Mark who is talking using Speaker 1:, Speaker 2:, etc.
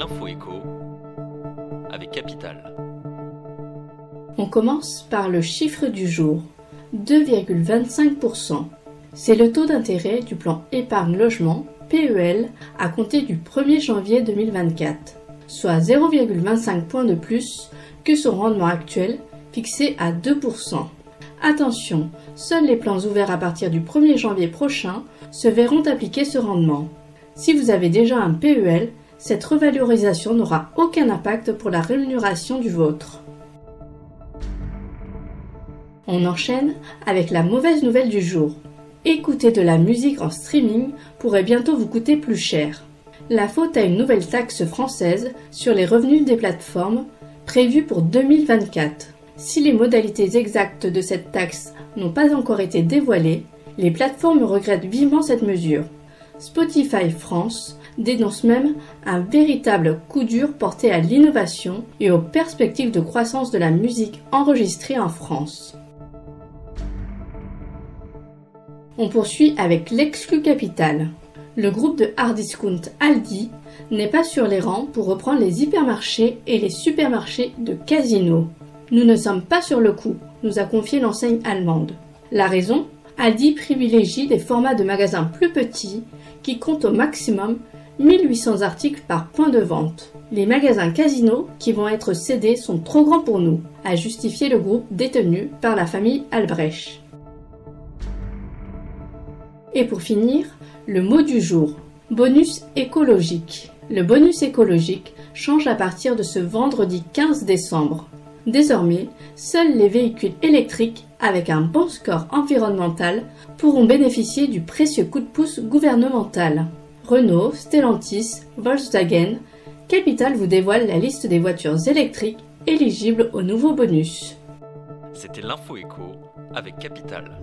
Speaker 1: l'info avec Capital.
Speaker 2: On commence par le chiffre du jour, 2,25%. C'est le taux d'intérêt du plan épargne logement PEL à compter du 1er janvier 2024, soit 0,25 points de plus que son rendement actuel fixé à 2%. Attention, seuls les plans ouverts à partir du 1er janvier prochain se verront appliquer ce rendement. Si vous avez déjà un PEL, cette revalorisation n'aura aucun impact pour la rémunération du vôtre. On enchaîne avec la mauvaise nouvelle du jour. Écouter de la musique en streaming pourrait bientôt vous coûter plus cher. La faute à une nouvelle taxe française sur les revenus des plateformes prévue pour 2024. Si les modalités exactes de cette taxe n'ont pas encore été dévoilées, les plateformes regrettent vivement cette mesure. Spotify France dénonce même un véritable coup dur porté à l'innovation et aux perspectives de croissance de la musique enregistrée en France. On poursuit avec l'exclu capital. Le groupe de hard discount Aldi n'est pas sur les rangs pour reprendre les hypermarchés et les supermarchés de Casino. Nous ne sommes pas sur le coup, nous a confié l'enseigne allemande. La raison? Aldi privilégie des formats de magasins plus petits qui comptent au maximum 1800 articles par point de vente. Les magasins Casino qui vont être cédés sont trop grands pour nous, a justifié le groupe détenu par la famille Albrecht. Et pour finir, le mot du jour, bonus écologique. Le bonus écologique change à partir de ce vendredi 15 décembre. Désormais, seuls les véhicules électriques avec un bon score environnemental pourront bénéficier du précieux coup de pouce gouvernemental. Renault, Stellantis, Volkswagen, Capital vous dévoile la liste des voitures électriques éligibles au nouveau bonus.
Speaker 1: C'était l'info écho avec Capital.